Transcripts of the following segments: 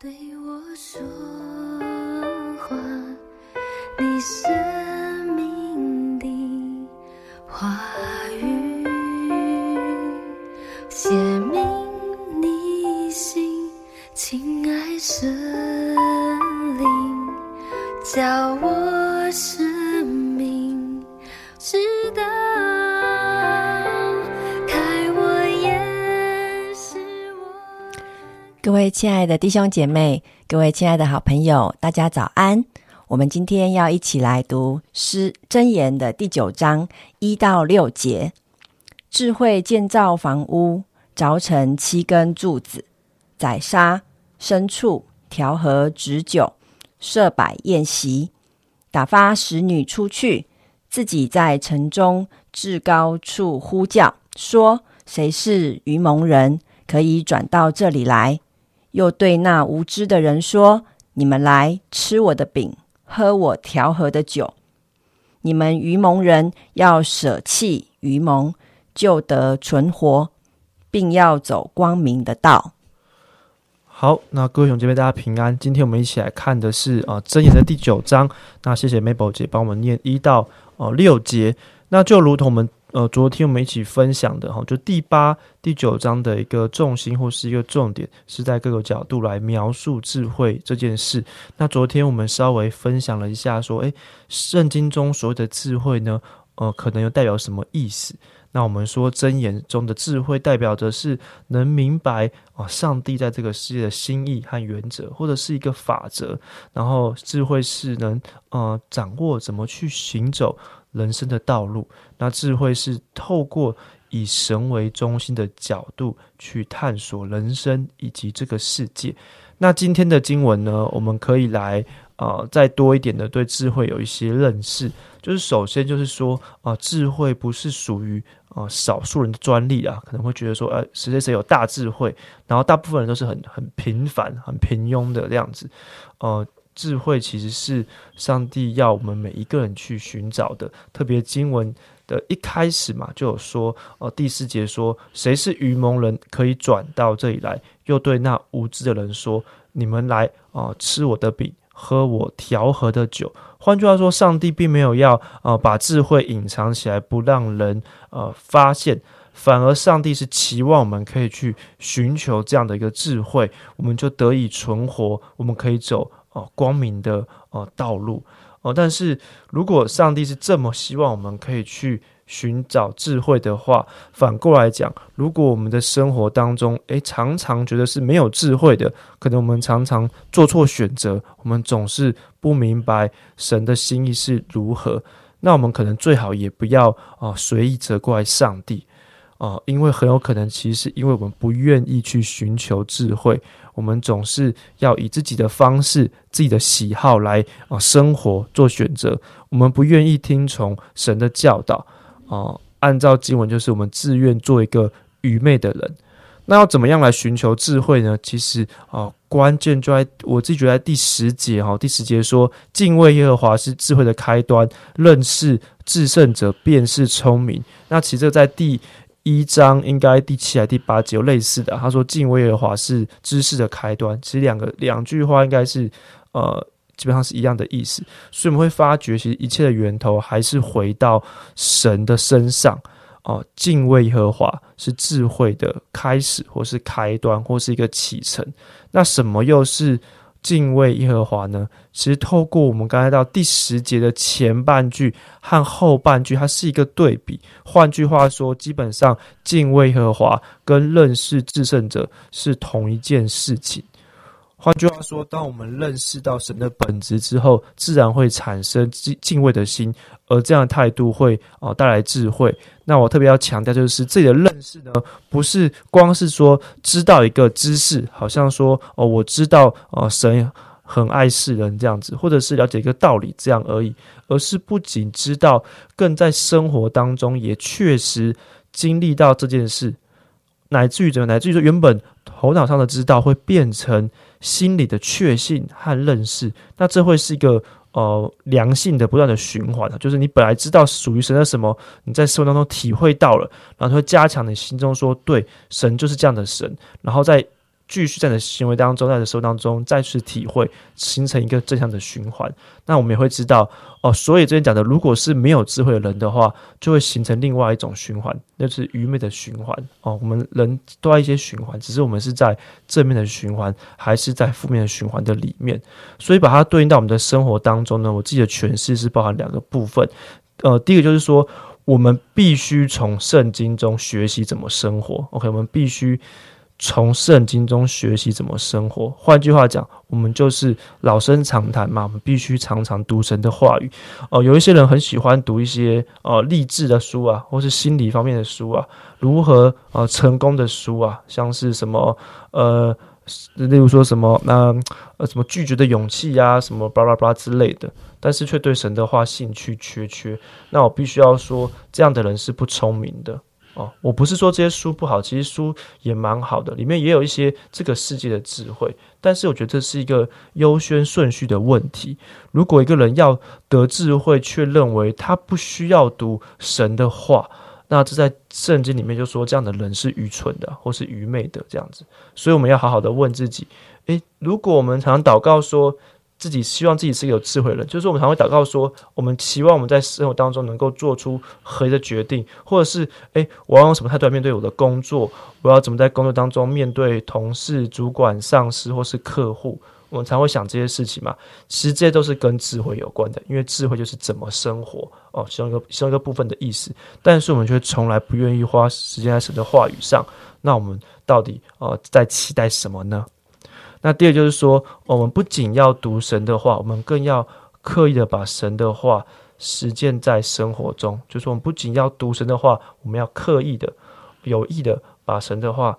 对我说各位亲爱的弟兄姐妹，各位亲爱的好朋友，大家早安！我们今天要一起来读诗箴言的第九章一到六节。智慧建造房屋，凿成七根柱子，宰杀牲畜，调和旨酒，设摆宴席，打发使女出去，自己在城中至高处呼叫，说：“谁是愚蒙人，可以转到这里来？”又对那无知的人说：“你们来吃我的饼，喝我调和的酒。你们愚蒙人要舍弃愚蒙，就得存活，并要走光明的道。好，那各位兄姐妹，大家平安。今天我们一起来看的是啊，箴言的第九章。那谢谢 Mabel 姐帮我们念一到呃六节。那就如同我们呃昨天我们一起分享的哈，就第八、第九章的一个重心或是一个重点，是在各个角度来描述智慧这件事。那昨天我们稍微分享了一下，说，诶，圣经中所谓的智慧呢，呃，可能又代表什么意思？那我们说箴言中的智慧，代表着是能明白啊，上帝在这个世界的心意和原则，或者是一个法则。然后智慧是能呃掌握怎么去行走人生的道路。那智慧是透过以神为中心的角度去探索人生以及这个世界。那今天的经文呢，我们可以来呃再多一点的对智慧有一些认识。就是首先就是说啊、呃，智慧不是属于、呃、少数人的专利啊，可能会觉得说，呃，谁谁谁有大智慧，然后大部分人都是很很平凡、很平庸的这样子。呃，智慧其实是上帝要我们每一个人去寻找的。特别经文的一开始嘛，就有说，呃，第四节说，谁是愚蒙人，可以转到这里来，又对那无知的人说，你们来啊、呃，吃我的饼，喝我调和的酒。换句话说，上帝并没有要呃把智慧隐藏起来，不让人呃发现，反而上帝是期望我们可以去寻求这样的一个智慧，我们就得以存活，我们可以走呃光明的呃道路哦、呃。但是如果上帝是这么希望我们可以去寻找智慧的话，反过来讲，如果我们的生活当中，诶常常觉得是没有智慧的，可能我们常常做错选择，我们总是不明白神的心意是如何，那我们可能最好也不要啊、随意责怪上帝啊、因为很有可能其实是因为我们不愿意去寻求智慧，我们总是要以自己的方式、自己的喜好来啊、生活做选择，我们不愿意听从神的教导。哦，按照经文就是我们自愿做一个愚昧的人。那要怎么样来寻求智慧呢？其实啊、关键就在我自己觉得第十节哈、哦，第十节说敬畏耶和华是智慧的开端，认识至圣者便是聪明。那其实这在第一章应该第七还第八节有类似的，他说敬畏耶和华是知识的开端。其实两个两句话应该是呃。基本上是一样的意思，所以我们会发觉，其实一切的源头还是回到神的身上哦。敬畏耶和华是智慧的开始，或是开端，或是一个启程。那什么又是敬畏耶和华呢？其实透过我们刚才到第十节的前半句和后半句，它是一个对比。换句话说，基本上敬畏耶和华跟认识至圣者是同一件事情。换句话说，当我们认识到神的本质之后，自然会产生敬敬畏的心，而这样的态度会啊、呃、带来智慧。那我特别要强调，就是自己的认识呢，不是光是说知道一个知识，好像说哦，我知道呃神很爱世人这样子，或者是了解一个道理这样而已，而是不仅知道，更在生活当中也确实经历到这件事，乃至于怎么，乃至于说原本头脑上的知道会变成。心理的确信和认识，那这会是一个呃良性的不断的循环就是你本来知道属于神的什么，你在生活当中体会到了，然后会加强你心中说，对，神就是这样的神，然后在继续在你的行为当中，在你的生活当中再次体会，形成一个正向的循环。那我们也会知道哦，所以这边讲的，如果是没有智慧的人的话，就会形成另外一种循环，那是愚昧的循环哦。我们人都要一些循环，只是我们是在正面的循环，还是在负面的循环的里面。所以把它对应到我们的生活当中呢，我自己的诠释是包含两个部分。呃，第一个就是说，我们必须从圣经中学习怎么生活。OK，我们必须。从圣经中学习怎么生活。换句话讲，我们就是老生常谈嘛，我们必须常常读神的话语。哦，有一些人很喜欢读一些呃励志的书啊，或是心理方面的书啊，如何呃成功的书啊，像是什么呃，例如说什么那呃什么拒绝的勇气呀，什么巴拉巴拉之类的，但是却对神的话兴趣缺缺。那我必须要说，这样的人是不聪明的。哦，我不是说这些书不好，其实书也蛮好的，里面也有一些这个世界的智慧。但是我觉得这是一个优先顺序的问题。如果一个人要得智慧，却认为他不需要读神的话，那这在圣经里面就说这样的人是愚蠢的，或是愚昧的这样子。所以我们要好好的问自己：诶，如果我们常常祷告说。自己希望自己是一个有智慧的人，就是我们常会祷告说，我们期望我们在生活当中能够做出合理的决定，或者是，诶，我要用什么态度来面对我的工作？我要怎么在工作当中面对同事、主管、上司或是客户？我们才会想这些事情嘛。其实这些都是跟智慧有关的，因为智慧就是怎么生活哦，其中一个其中一个部分的意思。但是我们却从来不愿意花时间在神的话语上。那我们到底呃在期待什么呢？那第二就是说，我们不仅要读神的话，我们更要刻意的把神的话实践在生活中。就是我们不仅要读神的话，我们要刻意的、有意的把神的话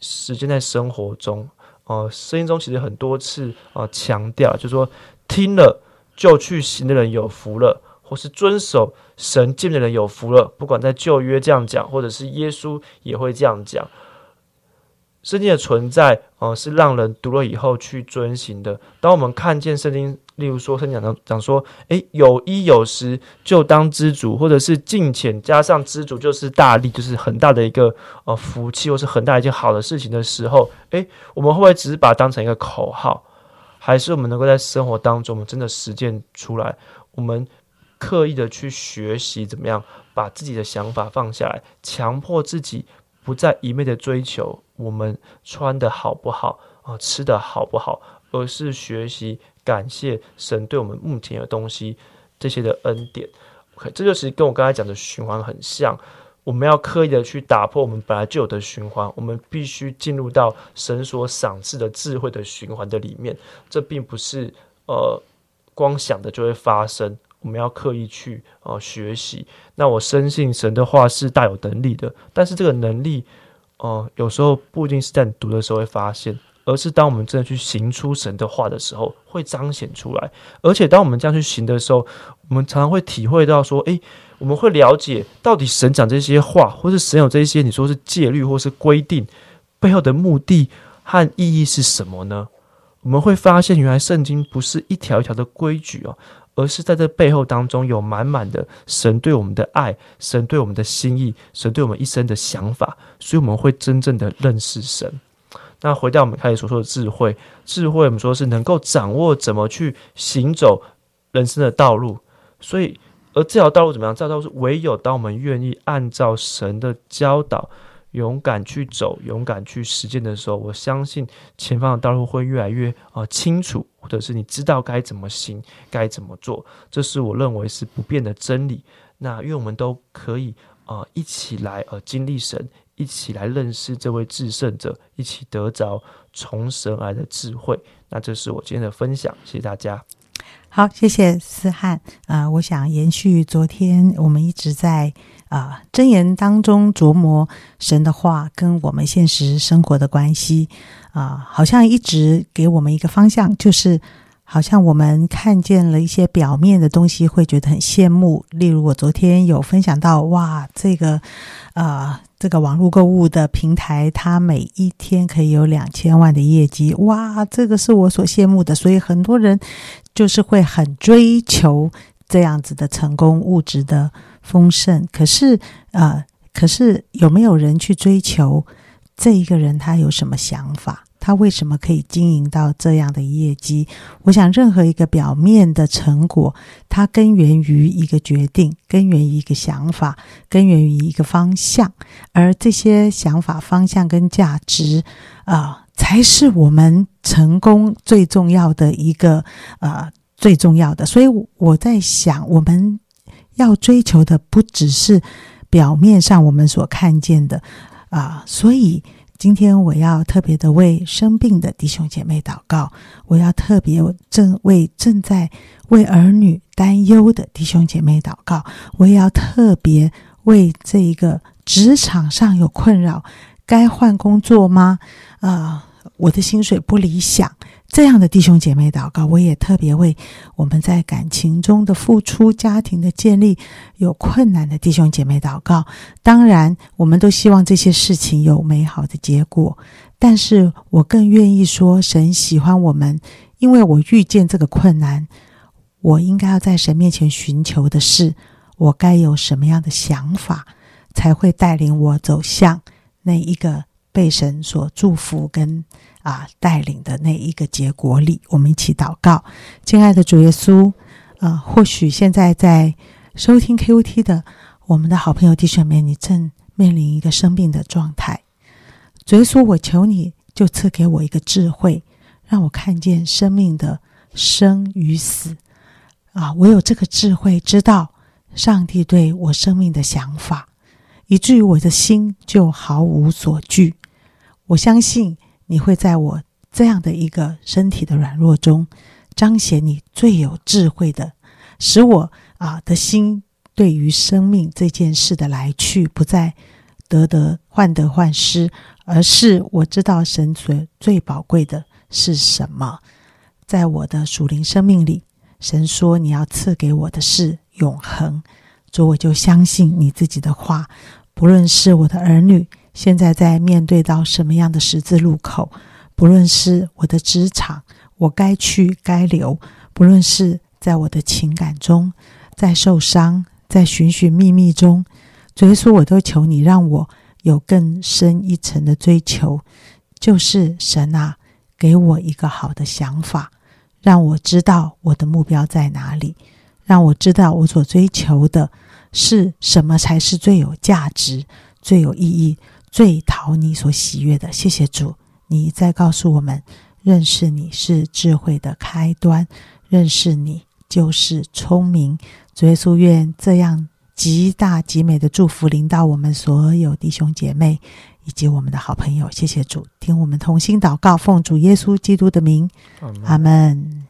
实践在生活中。呃，圣经中其实很多次啊强调，就是说听了就去行的人有福了，或是遵守神诫的人有福了。不管在旧约这样讲，或者是耶稣也会这样讲。圣经的存在，呃，是让人读了以后去遵行的。当我们看见圣经，例如说，圣经讲讲说，诶，有一有十就当知足，或者是敬虔加上知足就是大利，就是很大的一个呃福气，或是很大一件好的事情的时候，诶，我们会不会只是把它当成一个口号，还是我们能够在生活当中，我们真的实践出来？我们刻意的去学习怎么样把自己的想法放下来，强迫自己。不再一昧的追求我们穿的好不好啊，吃的好不好，而是学习感谢神对我们目前的东西这些的恩典。OK，这就是跟我刚才讲的循环很像。我们要刻意的去打破我们本来就有的循环，我们必须进入到神所赏赐的智慧的循环的里面。这并不是呃光想的就会发生。我们要刻意去呃学习。那我深信神的话是大有能力的，但是这个能力，哦，有时候不一定是在你读的时候会发现，而是当我们真的去行出神的话的时候，会彰显出来。而且当我们这样去行的时候，我们常常会体会到说，诶，我们会了解到底神讲这些话，或是神有这些你说是戒律或是规定背后的目的和意义是什么呢？我们会发现，原来圣经不是一条一条的规矩哦。而是在这背后当中有满满的神对我们的爱，神对我们的心意，神对我们一生的想法，所以我们会真正的认识神。那回到我们开始所说的智慧，智慧我们说是能够掌握怎么去行走人生的道路。所以，而这条道路怎么样？这条道路是唯有当我们愿意按照神的教导。勇敢去走，勇敢去实践的时候，我相信前方的道路会越来越啊清楚，或者是你知道该怎么行，该怎么做，这是我认为是不变的真理。那因为我们都可以啊一起来呃经历神，一起来认识这位至圣者，一起得着从神来的智慧。那这是我今天的分享，谢谢大家。好，谢谢思翰。啊，我想延续昨天我们一直在。啊，箴言当中琢磨神的话跟我们现实生活的关系啊，好像一直给我们一个方向，就是好像我们看见了一些表面的东西，会觉得很羡慕。例如，我昨天有分享到，哇，这个啊，这个网络购物的平台，它每一天可以有两千万的业绩，哇，这个是我所羡慕的。所以很多人就是会很追求这样子的成功物质的。丰盛，可是啊，可是有没有人去追求这一个人？他有什么想法？他为什么可以经营到这样的业绩？我想，任何一个表面的成果，它根源于一个决定，根源于一个想法，根源于一个方向，而这些想法、方向跟价值，啊，才是我们成功最重要的一个呃最重要的。所以我在想，我们要追求的不只是表面上我们所看见的啊，所以。今天我要特别的为生病的弟兄姐妹祷告，我要特别正为正在为儿女担忧的弟兄姐妹祷告，我也要特别为这一个职场上有困扰，该换工作吗？啊，我的薪水不理想。这样的弟兄姐妹祷告，我也特别为我们在感情中的付出、家庭的建立有困难的弟兄姐妹祷告。当然，我们都希望这些事情有美好的结果，但是我更愿意说，神喜欢我们，因为我遇见这个困难，我应该要在神面前寻求的是，我该有什么样的想法，才会带领我走向那一个被神所祝福跟。啊，带领的那一个结果里，我们一起祷告，亲爱的主耶稣，啊，或许现在在收听 KOT 的我们的好朋友弟兄们，你正面临一个生病的状态。主耶稣，我求你就赐给我一个智慧，让我看见生命的生与死。啊，我有这个智慧，知道上帝对我生命的想法，以至于我的心就毫无所惧。我相信。你会在我这样的一个身体的软弱中，彰显你最有智慧的，使我啊的心对于生命这件事的来去，不再得得患得患失，而是我知道神所最宝贵的是什么。在我的属灵生命里，神说你要赐给我的是永恒，所以我就相信你自己的话，不论是我的儿女。现在在面对到什么样的十字路口？不论是我的职场，我该去该留；不论是在我的情感中，在受伤，在寻寻觅觅中，主耶稣，我都求你让我有更深一层的追求，就是神啊，给我一个好的想法，让我知道我的目标在哪里，让我知道我所追求的是什么才是最有价值、最有意义。最讨你所喜悦的，谢谢主，你在告诉我们，认识你是智慧的开端，认识你就是聪明。主耶稣愿这样极大极美的祝福临到我们所有弟兄姐妹以及我们的好朋友。谢谢主，听我们同心祷告，奉主耶稣基督的名，阿门。